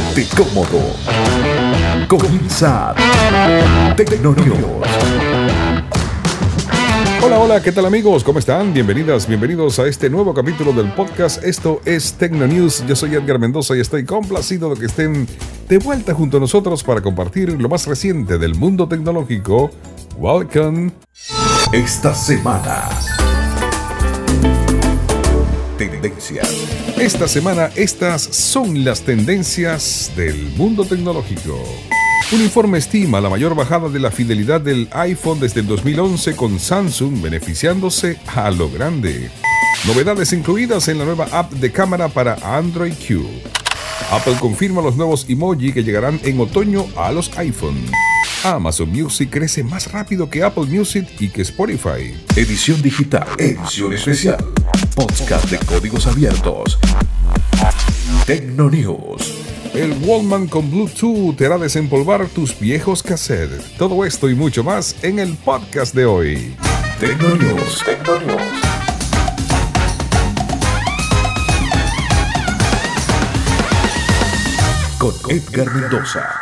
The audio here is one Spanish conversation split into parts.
Ponte cómodo. Comienza Tecnonews. Hola, hola, ¿qué tal amigos? ¿Cómo están? Bienvenidas, bienvenidos a este nuevo capítulo del podcast. Esto es Tecno News. Yo soy Edgar Mendoza y estoy complacido de que estén de vuelta junto a nosotros para compartir lo más reciente del mundo tecnológico. Welcome. Esta semana. Tendencias. Esta semana estas son las tendencias del mundo tecnológico. Un informe estima la mayor bajada de la fidelidad del iPhone desde el 2011 con Samsung beneficiándose a lo grande. Novedades incluidas en la nueva app de cámara para Android Q. Apple confirma los nuevos emoji que llegarán en otoño a los iPhone. Amazon Music crece más rápido que Apple Music y que Spotify. Edición digital. Edición especial. Podcast de códigos abiertos. Tecnonews. El Wallman con Bluetooth te hará desempolvar tus viejos cassettes. Todo esto y mucho más en el podcast de hoy. Tecnonews. Tecnonews. Con Edgar Mendoza.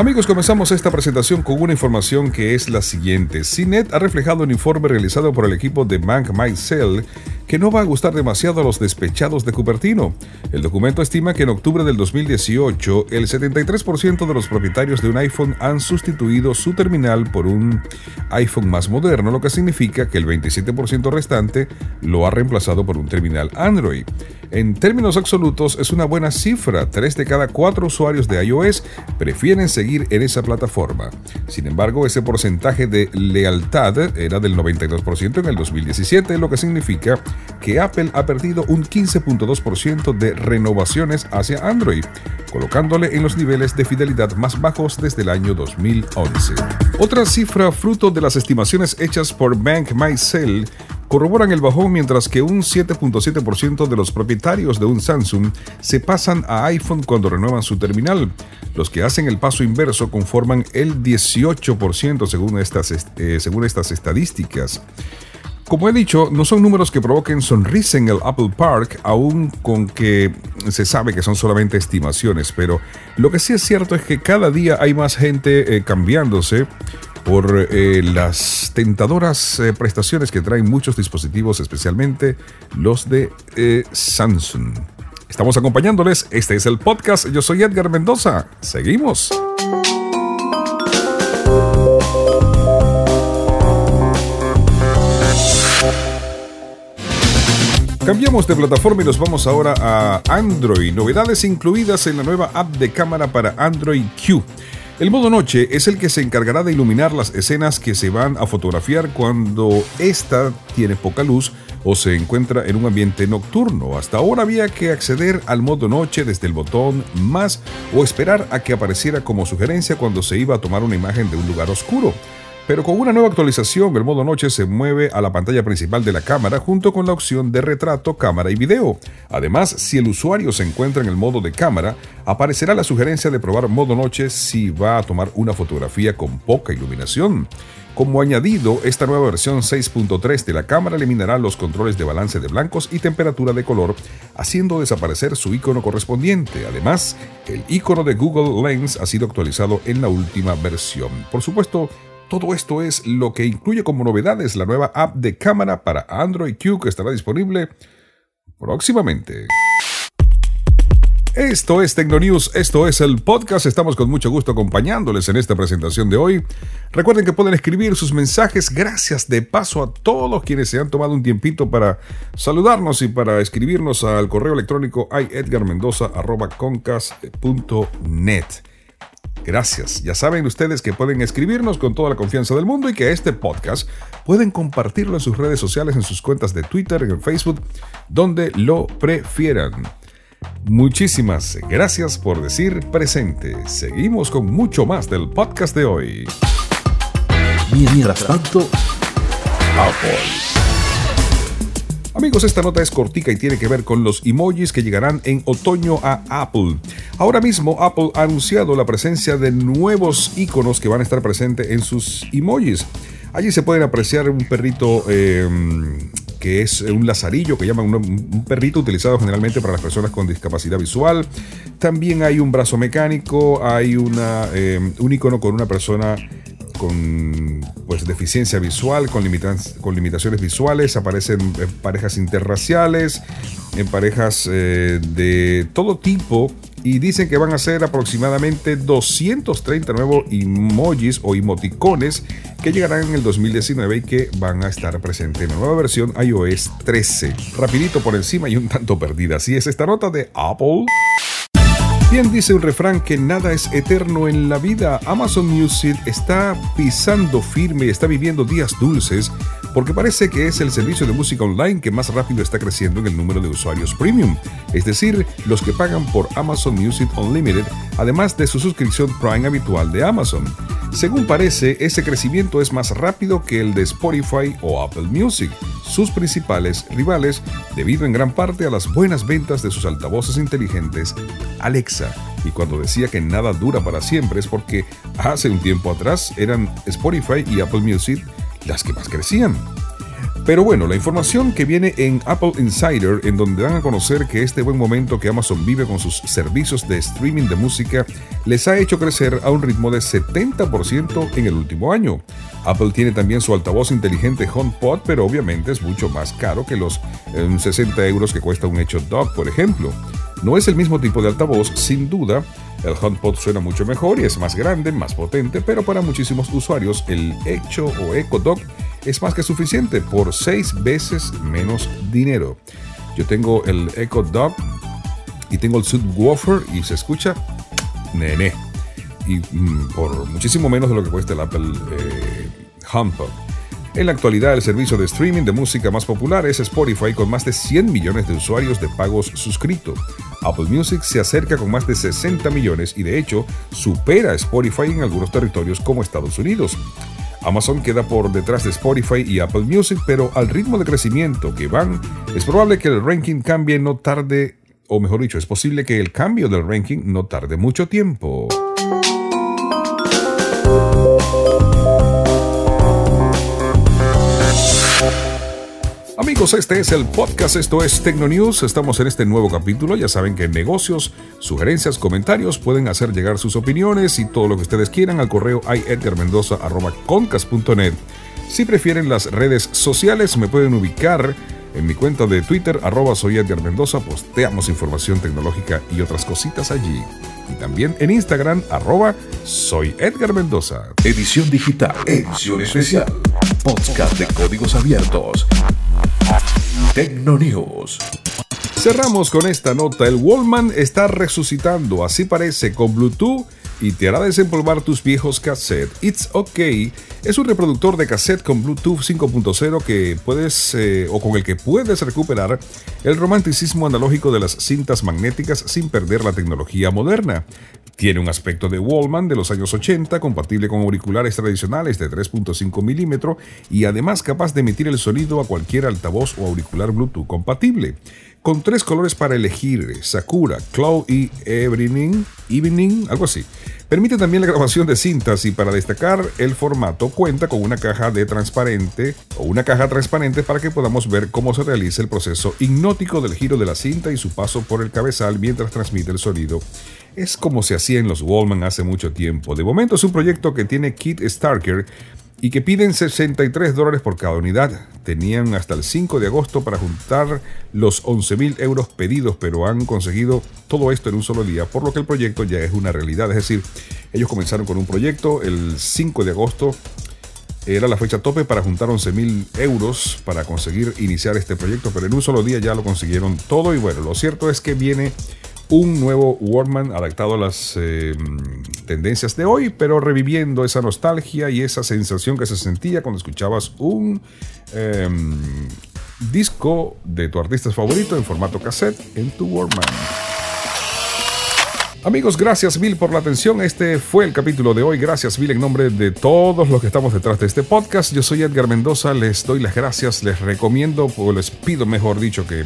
Amigos, comenzamos esta presentación con una información que es la siguiente. CINET ha reflejado un informe realizado por el equipo de Bank MyCell que no va a gustar demasiado a los despechados de Cupertino. El documento estima que en octubre del 2018 el 73% de los propietarios de un iPhone han sustituido su terminal por un iPhone más moderno, lo que significa que el 27% restante lo ha reemplazado por un terminal Android. En términos absolutos es una buena cifra, 3 de cada 4 usuarios de iOS prefieren seguir en esa plataforma. Sin embargo, ese porcentaje de lealtad era del 92% en el 2017, lo que significa que Apple ha perdido un 15.2% de renovaciones hacia Android, colocándole en los niveles de fidelidad más bajos desde el año 2011. Otra cifra fruto de las estimaciones hechas por Bank MyCell corroboran el bajón mientras que un 7.7% de los propietarios de un Samsung se pasan a iPhone cuando renuevan su terminal. Los que hacen el paso inverso conforman el 18% según estas, eh, según estas estadísticas. Como he dicho, no son números que provoquen sonrisa en el Apple Park, aún con que se sabe que son solamente estimaciones, pero lo que sí es cierto es que cada día hay más gente eh, cambiándose por eh, las tentadoras eh, prestaciones que traen muchos dispositivos, especialmente los de Samsung. Estamos acompañándoles, este es el podcast, yo soy Edgar Mendoza, seguimos. Cambiamos de plataforma y nos vamos ahora a Android. Novedades incluidas en la nueva app de cámara para Android Q. El modo noche es el que se encargará de iluminar las escenas que se van a fotografiar cuando ésta tiene poca luz o se encuentra en un ambiente nocturno. Hasta ahora había que acceder al modo noche desde el botón más o esperar a que apareciera como sugerencia cuando se iba a tomar una imagen de un lugar oscuro. Pero con una nueva actualización, el modo noche se mueve a la pantalla principal de la cámara junto con la opción de retrato, cámara y video. Además, si el usuario se encuentra en el modo de cámara, aparecerá la sugerencia de probar modo noche si va a tomar una fotografía con poca iluminación. Como añadido, esta nueva versión 6.3 de la cámara eliminará los controles de balance de blancos y temperatura de color, haciendo desaparecer su icono correspondiente. Además, el icono de Google Lens ha sido actualizado en la última versión. Por supuesto, todo esto es lo que incluye como novedades la nueva app de cámara para Android Q que estará disponible próximamente. Esto es Tecnonews, esto es el podcast, estamos con mucho gusto acompañándoles en esta presentación de hoy. Recuerden que pueden escribir sus mensajes, gracias de paso a todos quienes se han tomado un tiempito para saludarnos y para escribirnos al correo electrónico iedgarmendoza.concas.net. Gracias. Ya saben ustedes que pueden escribirnos con toda la confianza del mundo y que este podcast pueden compartirlo en sus redes sociales, en sus cuentas de Twitter, en Facebook, donde lo prefieran. Muchísimas gracias por decir presente. Seguimos con mucho más del podcast de hoy. Mientras tanto, Apple. Amigos, esta nota es cortica y tiene que ver con los emojis que llegarán en otoño a Apple. Ahora mismo Apple ha anunciado la presencia de nuevos iconos que van a estar presentes en sus emojis. Allí se pueden apreciar un perrito em, que es un lazarillo que llaman un, perrito utilizado generalmente para las personas con discapacidad visual. También hay un brazo mecánico, hay una, eh, un icono con una persona con pues, deficiencia visual, con, con limitaciones visuales, aparecen en parejas interraciales, en parejas eh, de todo tipo y dicen que van a ser aproximadamente 230 nuevos emojis o emoticones que llegarán en el 2019 y que van a estar presentes en la nueva versión iOS 13. Rapidito por encima y un tanto perdida. Así es esta nota de Apple. Bien dice un refrán que nada es eterno en la vida. Amazon Music está pisando firme y está viviendo días dulces porque parece que es el servicio de música online que más rápido está creciendo en el número de usuarios premium, es decir, los que pagan por Amazon Music Unlimited, además de su suscripción Prime habitual de Amazon. Según parece, ese crecimiento es más rápido que el de Spotify o Apple Music, sus principales rivales, debido en gran parte a las buenas ventas de sus altavoces inteligentes Alexa. Y cuando decía que nada dura para siempre es porque hace un tiempo atrás eran Spotify y Apple Music las que más crecían. Pero bueno, la información que viene en Apple Insider, en donde dan a conocer que este buen momento que Amazon vive con sus servicios de streaming de música, les ha hecho crecer a un ritmo de 70% en el último año. Apple tiene también su altavoz inteligente HomePod, pero obviamente es mucho más caro que los 60 eh, euros que cuesta un Echo Dog, por ejemplo. No es el mismo tipo de altavoz, sin duda, el HomePod suena mucho mejor y es más grande, más potente, pero para muchísimos usuarios el Echo o Echo Dot es más que suficiente por 6 veces menos dinero. Yo tengo el Echo Dot y tengo el Subwoofer y se escucha nene. Y mm, por muchísimo menos de lo que cuesta el Apple eh, HomePod. En la actualidad, el servicio de streaming de música más popular es Spotify con más de 100 millones de usuarios de pagos suscritos. Apple Music se acerca con más de 60 millones y de hecho supera a Spotify en algunos territorios como Estados Unidos. Amazon queda por detrás de Spotify y Apple Music, pero al ritmo de crecimiento que van, es probable que el ranking cambie no tarde, o mejor dicho, es posible que el cambio del ranking no tarde mucho tiempo. Amigos, este es el podcast, esto es Tecnonews, estamos en este nuevo capítulo, ya saben que negocios, sugerencias, comentarios pueden hacer llegar sus opiniones y todo lo que ustedes quieran al correo iedgarmendoza.concas.net. Si prefieren las redes sociales me pueden ubicar en mi cuenta de Twitter, arroba soy Edgar Mendoza, posteamos información tecnológica y otras cositas allí. Y también en Instagram, arroba soy. Edición digital, edición especial, podcast de códigos abiertos. Tecnonews. Cerramos con esta nota. El Wallman está resucitando, así parece, con Bluetooth y te hará desempolvar tus viejos cassettes. It's OK es un reproductor de cassette con Bluetooth 5.0 que puedes eh, o con el que puedes recuperar el romanticismo analógico de las cintas magnéticas sin perder la tecnología moderna. Tiene un aspecto de Wallman de los años 80, compatible con auriculares tradicionales de 3.5 milímetros y además capaz de emitir el sonido a cualquier altavoz o auricular Bluetooth compatible con tres colores para elegir, Sakura, Cloud y Evening, Evening, algo así. Permite también la grabación de cintas y para destacar el formato cuenta con una caja de transparente o una caja transparente para que podamos ver cómo se realiza el proceso hipnótico del giro de la cinta y su paso por el cabezal mientras transmite el sonido. Es como se hacía en los Wallman hace mucho tiempo. De momento es un proyecto que tiene Kit Starker y que piden 63 dólares por cada unidad. Tenían hasta el 5 de agosto para juntar los 11 mil euros pedidos, pero han conseguido todo esto en un solo día, por lo que el proyecto ya es una realidad. Es decir, ellos comenzaron con un proyecto el 5 de agosto. Era la fecha tope para juntar 11 mil euros para conseguir iniciar este proyecto, pero en un solo día ya lo consiguieron todo. Y bueno, lo cierto es que viene un nuevo Walkman adaptado a las eh, tendencias de hoy, pero reviviendo esa nostalgia y esa sensación que se sentía cuando escuchabas un em, disco de tu artista favorito en formato cassette en tu Walkman. Amigos, gracias mil por la atención. Este fue el capítulo de hoy. Gracias mil en nombre de todos los que estamos detrás de este podcast. Yo soy Edgar Mendoza. Les doy las gracias. Les recomiendo, o les pido, mejor dicho, que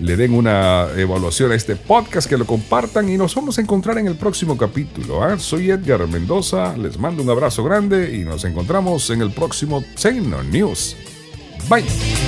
le den una evaluación a este podcast, que lo compartan y nos vamos a encontrar en el próximo capítulo. ¿ah? Soy Edgar Mendoza, les mando un abrazo grande y nos encontramos en el próximo Tecno News. Bye.